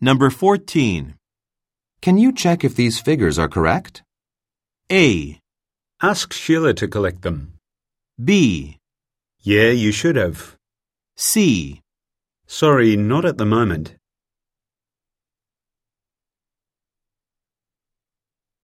Number 14. Can you check if these figures are correct? A, Ask Sheila to collect them. B, Yeah, you should have. C. Sorry, not at the moment.